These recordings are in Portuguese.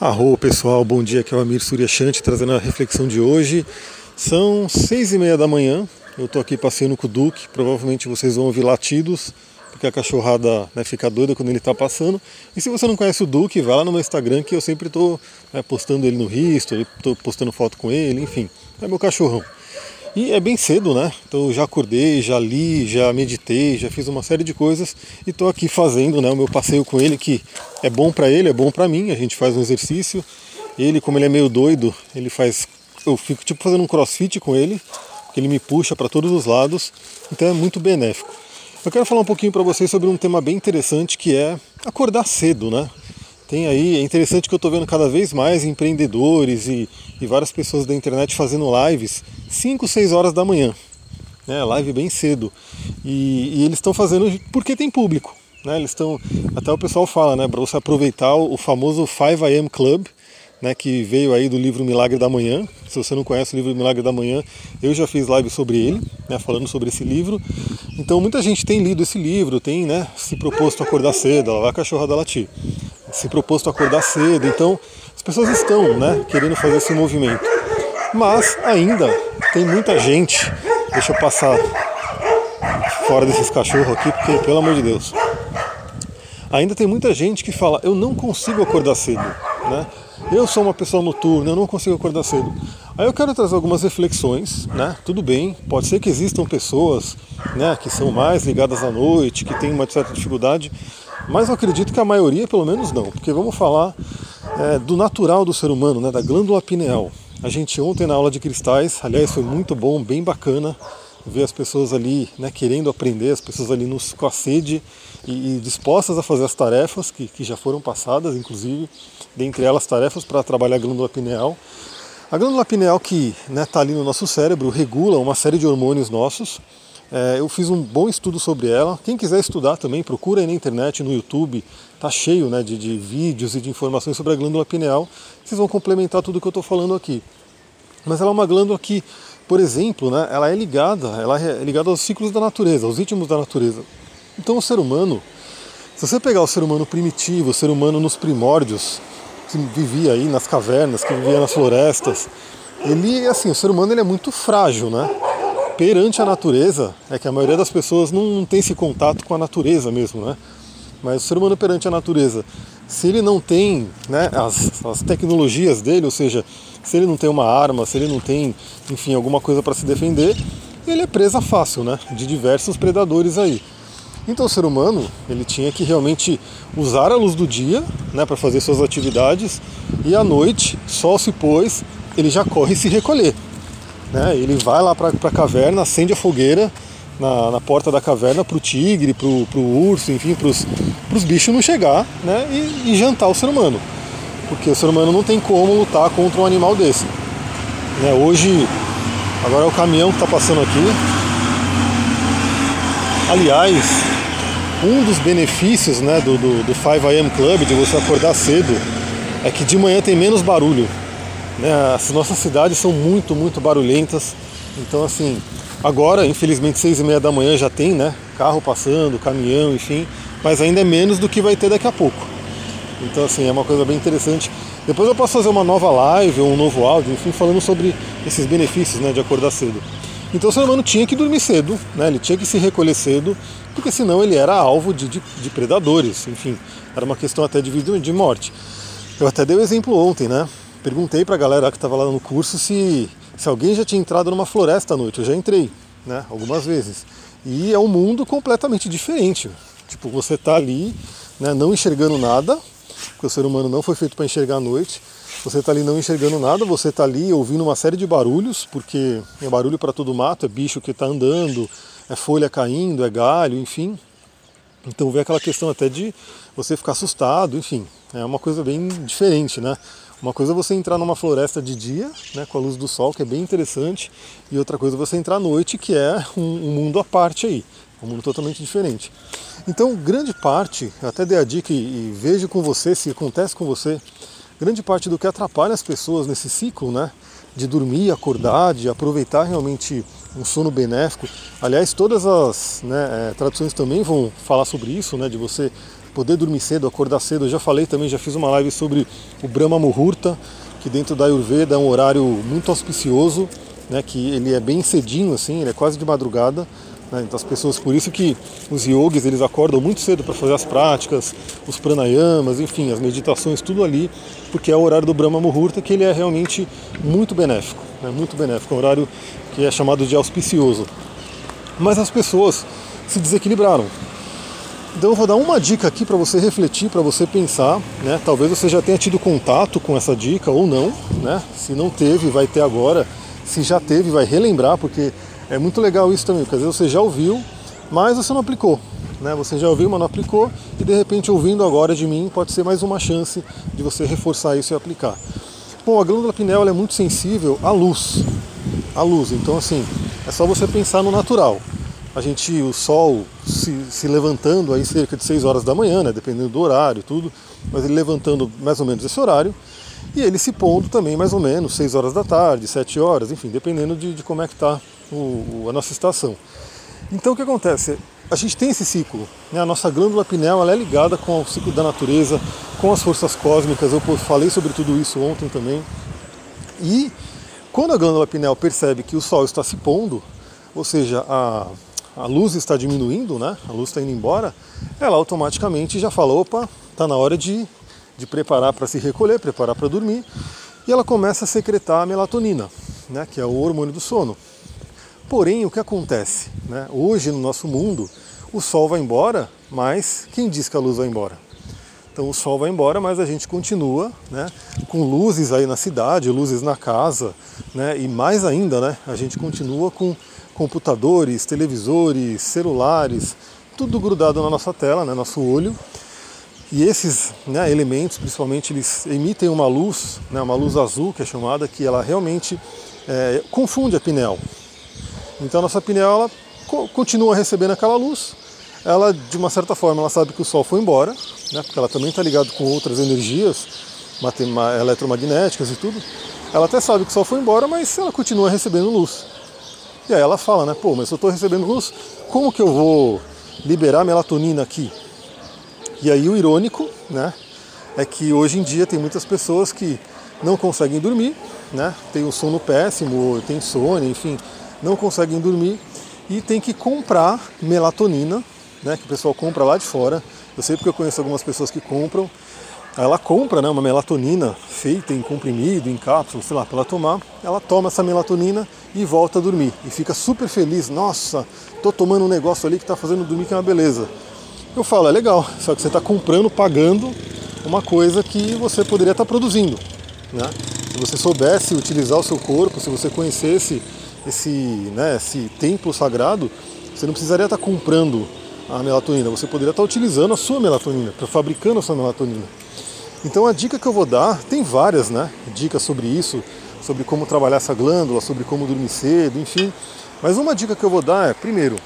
Arro pessoal, bom dia, aqui é o Amir Suryashanti trazendo a reflexão de hoje. São seis e meia da manhã, eu estou aqui passeando com o Duque, provavelmente vocês vão ouvir latidos, porque a cachorrada né, fica doida quando ele está passando. E se você não conhece o Duque, vai lá no meu Instagram que eu sempre estou né, postando ele no Risto, estou postando foto com ele, enfim, é meu cachorrão. E é bem cedo, né? Então já acordei, já li, já meditei, já fiz uma série de coisas e estou aqui fazendo né, o meu passeio com ele, que é bom para ele, é bom para mim. A gente faz um exercício. Ele, como ele é meio doido, ele faz. Eu fico tipo fazendo um crossfit com ele, que ele me puxa para todos os lados, então é muito benéfico. Eu quero falar um pouquinho para vocês sobre um tema bem interessante que é acordar cedo, né? Tem aí, é interessante que eu estou vendo cada vez mais empreendedores e, e, várias pessoas da internet fazendo lives 5, 6 horas da manhã. Né, live bem cedo. E, e eles estão fazendo porque tem público. Né, eles estão. Até o pessoal fala, né? Para você aproveitar o famoso 5 AM Club, né, que veio aí do livro Milagre da Manhã. Se você não conhece o livro Milagre da Manhã, eu já fiz live sobre ele, né, falando sobre esse livro. Então muita gente tem lido esse livro, tem né, se proposto a acordar cedo, ela vai a cachorra da latir se proposto a acordar cedo. Então, as pessoas estão né, querendo fazer esse movimento. Mas ainda tem muita gente. Deixa eu passar fora desses cachorros aqui, porque, pelo amor de Deus. Ainda tem muita gente que fala: eu não consigo acordar cedo. Né? Eu sou uma pessoa noturna, eu não consigo acordar cedo. Aí eu quero trazer algumas reflexões, né? Tudo bem, pode ser que existam pessoas, né, que são mais ligadas à noite, que têm uma certa dificuldade, mas eu acredito que a maioria, pelo menos, não, porque vamos falar é, do natural do ser humano, né, da glândula pineal. A gente ontem na aula de cristais, aliás, foi muito bom, bem bacana ver as pessoas ali né, querendo aprender, as pessoas ali nos, com a sede e, e dispostas a fazer as tarefas que, que já foram passadas, inclusive, dentre elas tarefas para trabalhar a glândula pineal. A glândula pineal que está né, tá ali no nosso cérebro regula uma série de hormônios nossos, é, eu fiz um bom estudo sobre ela. Quem quiser estudar também, procura aí na internet, no YouTube. Tá cheio né, de, de vídeos e de informações sobre a glândula pineal. Vocês vão complementar tudo que eu estou falando aqui. Mas ela é uma glândula que, por exemplo, né, ela é ligada, ela é ligada aos ciclos da natureza, aos ritmos da natureza. Então o ser humano, se você pegar o ser humano primitivo, o ser humano nos primórdios, que vivia aí nas cavernas, que vivia nas florestas, ele, assim, o ser humano ele é muito frágil, né? Perante a natureza, é que a maioria das pessoas não tem esse contato com a natureza mesmo, né? Mas o ser humano perante a natureza, se ele não tem né, as, as tecnologias dele, ou seja, se ele não tem uma arma, se ele não tem, enfim, alguma coisa para se defender, ele é presa fácil, né? De diversos predadores aí. Então o ser humano ele tinha que realmente usar a luz do dia né, para fazer suas atividades e à noite, sol se pôs, ele já corre se recolher. Né? Ele vai lá para a caverna, acende a fogueira na, na porta da caverna para o tigre, para o urso, enfim, para os bichos não chegar né? E, e, jantar o ser humano. Porque o ser humano não tem como lutar contra um animal desse. Né? Hoje, agora é o caminhão que está passando aqui. Aliás, um dos benefícios né, do, do, do 5am Club, de você acordar cedo, é que de manhã tem menos barulho. Né? As nossas cidades são muito, muito barulhentas. Então, assim, agora, infelizmente, seis e meia da manhã já tem, né? Carro passando, caminhão, enfim. Mas ainda é menos do que vai ter daqui a pouco. Então, assim, é uma coisa bem interessante. Depois eu posso fazer uma nova live ou um novo áudio, enfim, falando sobre esses benefícios né, de acordar cedo. Então o ser humano tinha que dormir cedo, né? ele tinha que se recolher cedo, porque senão ele era alvo de, de, de predadores, enfim, era uma questão até de vida de morte. Eu até dei o um exemplo ontem, né? Perguntei para a galera que estava lá no curso se, se alguém já tinha entrado numa floresta à noite. Eu já entrei, né, algumas vezes. E é um mundo completamente diferente. Tipo, você está ali, né, não enxergando nada, porque o ser humano não foi feito para enxergar à noite. Você está ali não enxergando nada, você está ali ouvindo uma série de barulhos, porque é barulho para todo mato, é bicho que está andando, é folha caindo, é galho, enfim. Então vê aquela questão até de você ficar assustado, enfim, é uma coisa bem diferente, né? Uma coisa é você entrar numa floresta de dia, né, com a luz do sol, que é bem interessante, e outra coisa é você entrar à noite, que é um, um mundo à parte aí, um mundo totalmente diferente. Então, grande parte, até dei a dica e, e vejo com você se acontece com você, grande parte do que atrapalha as pessoas nesse ciclo, né, de dormir, acordar, de aproveitar realmente um sono benéfico. Aliás, todas as né, é, traduções também vão falar sobre isso, né, de você poder dormir cedo, acordar cedo. Eu já falei também, já fiz uma live sobre o Brahma Muhurta, que dentro da Ayurveda é um horário muito auspicioso, né, que ele é bem cedinho assim, ele é quase de madrugada. Né, então as pessoas, por isso que os yogis eles acordam muito cedo para fazer as práticas, os pranayamas, enfim, as meditações, tudo ali, porque é o horário do Brahma Muhurta que ele é realmente muito benéfico, né, muito benéfico, é um horário que é chamado de auspicioso. Mas as pessoas se desequilibraram. Então eu vou dar uma dica aqui para você refletir, para você pensar, né? Talvez você já tenha tido contato com essa dica ou não, né? Se não teve, vai ter agora. Se já teve, vai relembrar, porque é muito legal isso também, porque às vezes você já ouviu, mas você não aplicou. Né? Você já ouviu, mas não aplicou, e de repente ouvindo agora de mim pode ser mais uma chance de você reforçar isso e aplicar. Bom, a glândula pineal é muito sensível à luz. À luz, então assim, é só você pensar no natural a gente, o sol se, se, levantando aí cerca de 6 horas da manhã, né, dependendo do horário tudo, mas ele levantando mais ou menos esse horário, e ele se pondo também mais ou menos 6 horas da tarde, 7 horas, enfim, dependendo de, de como é que está a nossa estação. Então o que acontece? A gente tem esse ciclo, né? a nossa glândula pineal ela é ligada com o ciclo da natureza, com as forças cósmicas, eu falei sobre tudo isso ontem também. E quando a glândula pineal percebe que o sol está se pondo, ou seja, a, a luz está diminuindo, né? a luz está indo embora, ela automaticamente já fala, opa, está na hora de, de preparar para se recolher, preparar para dormir, e ela começa a secretar a melatonina, né? que é o hormônio do sono. Porém, o que acontece? Né? Hoje no nosso mundo, o sol vai embora, mas quem diz que a luz vai embora? Então o sol vai embora, mas a gente continua né, com luzes aí na cidade, luzes na casa, né, e mais ainda, né, a gente continua com computadores, televisores, celulares, tudo grudado na nossa tela, né, nosso olho. E esses né, elementos, principalmente, eles emitem uma luz, né, uma luz azul que é chamada, que ela realmente é, confunde a pineal. Então a nossa pineal ela co continua recebendo aquela luz. Ela, de uma certa forma, ela sabe que o Sol foi embora, né, porque ela também está ligada com outras energias eletromagnéticas e tudo. Ela até sabe que o Sol foi embora, mas ela continua recebendo luz. E aí ela fala, né? Pô, mas eu estou recebendo luz, como que eu vou liberar melatonina aqui? E aí o irônico, né? É que hoje em dia tem muitas pessoas que não conseguem dormir, né? Tem o sono péssimo, tem insônia, enfim, não conseguem dormir e tem que comprar melatonina, né? Que o pessoal compra lá de fora. Eu sei porque eu conheço algumas pessoas que compram ela compra né, uma melatonina feita em comprimido, em cápsula, sei lá, para ela tomar. Ela toma essa melatonina e volta a dormir. E fica super feliz. Nossa, tô tomando um negócio ali que está fazendo dormir que é uma beleza. Eu falo, é legal, só que você está comprando, pagando uma coisa que você poderia estar tá produzindo. Né? Se você soubesse utilizar o seu corpo, se você conhecesse esse, né, esse templo sagrado, você não precisaria estar tá comprando a melatonina, você poderia estar tá utilizando a sua melatonina, fabricando a sua melatonina. Então a dica que eu vou dar, tem várias né, dicas sobre isso, sobre como trabalhar essa glândula, sobre como dormir cedo, enfim. Mas uma dica que eu vou dar é, primeiro,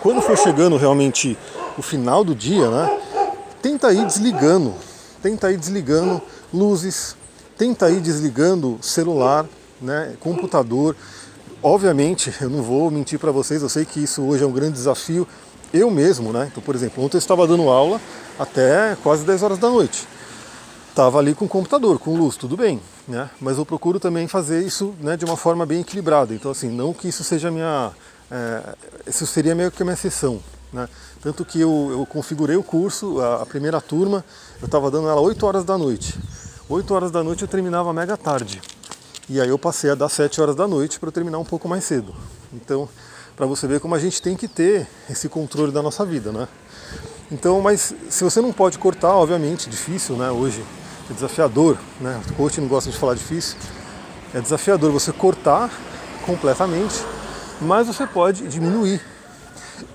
quando for chegando realmente o final do dia, né, tenta ir desligando, tenta ir desligando luzes, tenta ir desligando celular, né, computador. Obviamente, eu não vou mentir para vocês, eu sei que isso hoje é um grande desafio. Eu mesmo, né? Então, por exemplo, ontem eu estava dando aula até quase 10 horas da noite estava ali com o computador, com luz, tudo bem, né? Mas eu procuro também fazer isso né, de uma forma bem equilibrada. Então, assim, não que isso seja minha. É, isso seria meio que a minha sessão. Né? Tanto que eu, eu configurei o curso, a, a primeira turma, eu estava dando ela 8 horas da noite. 8 horas da noite eu terminava mega tarde. E aí eu passei a dar 7 horas da noite para terminar um pouco mais cedo. Então, para você ver como a gente tem que ter esse controle da nossa vida, né? Então, mas se você não pode cortar, obviamente, difícil, né, hoje é desafiador, né? O coach não gosta de falar difícil. É desafiador você cortar completamente, mas você pode diminuir.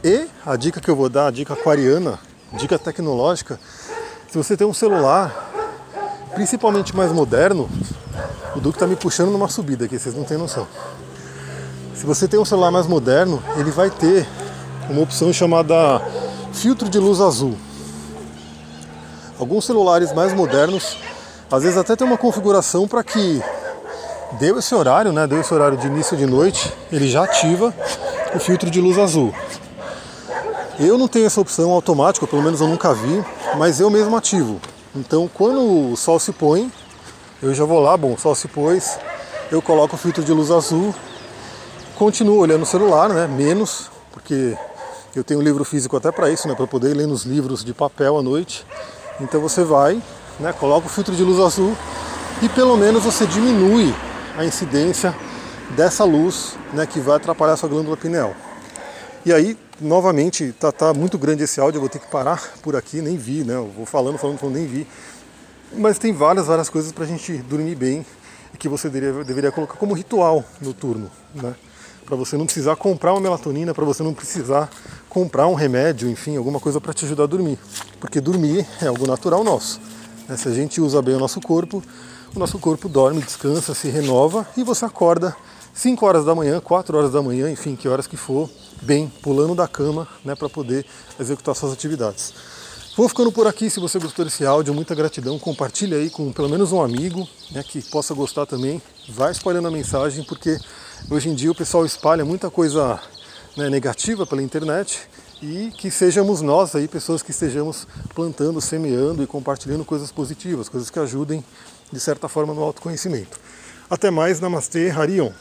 E a dica que eu vou dar, a dica aquariana, dica tecnológica, se você tem um celular, principalmente mais moderno, o Duque está me puxando numa subida aqui, vocês não têm noção. Se você tem um celular mais moderno, ele vai ter uma opção chamada filtro de luz azul. Alguns celulares mais modernos, às vezes até tem uma configuração para que deu esse horário, né? Deu esse horário de início de noite, ele já ativa o filtro de luz azul. Eu não tenho essa opção automática, pelo menos eu nunca vi, mas eu mesmo ativo. Então quando o sol se põe, eu já vou lá, bom, o sol se pôs, eu coloco o filtro de luz azul, continuo olhando o celular, né? Menos, porque eu tenho um livro físico até para isso, né? Para poder ler nos livros de papel à noite. Então você vai, né? Coloca o filtro de luz azul e pelo menos você diminui a incidência dessa luz, né? Que vai atrapalhar a sua glândula pineal. E aí, novamente, tá, tá muito grande esse áudio, eu vou ter que parar por aqui, nem vi, né? Eu vou falando, falando, falando, nem vi. Mas tem várias, várias coisas para a gente dormir bem e que você deveria, deveria colocar como ritual noturno, né? Para você não precisar comprar uma melatonina, para você não precisar comprar um remédio, enfim, alguma coisa para te ajudar a dormir. Porque dormir é algo natural nosso. Né? Se a gente usa bem o nosso corpo, o nosso corpo dorme, descansa, se renova e você acorda 5 horas da manhã, 4 horas da manhã, enfim, que horas que for, bem, pulando da cama, né, para poder executar suas atividades. Vou ficando por aqui. Se você gostou desse áudio, muita gratidão. Compartilhe aí com pelo menos um amigo né, que possa gostar também. Vai espalhando a mensagem, porque hoje em dia o pessoal espalha muita coisa né, negativa pela internet e que sejamos nós aí, pessoas que estejamos plantando, semeando e compartilhando coisas positivas, coisas que ajudem de certa forma no autoconhecimento. Até mais, Namastê, Harion.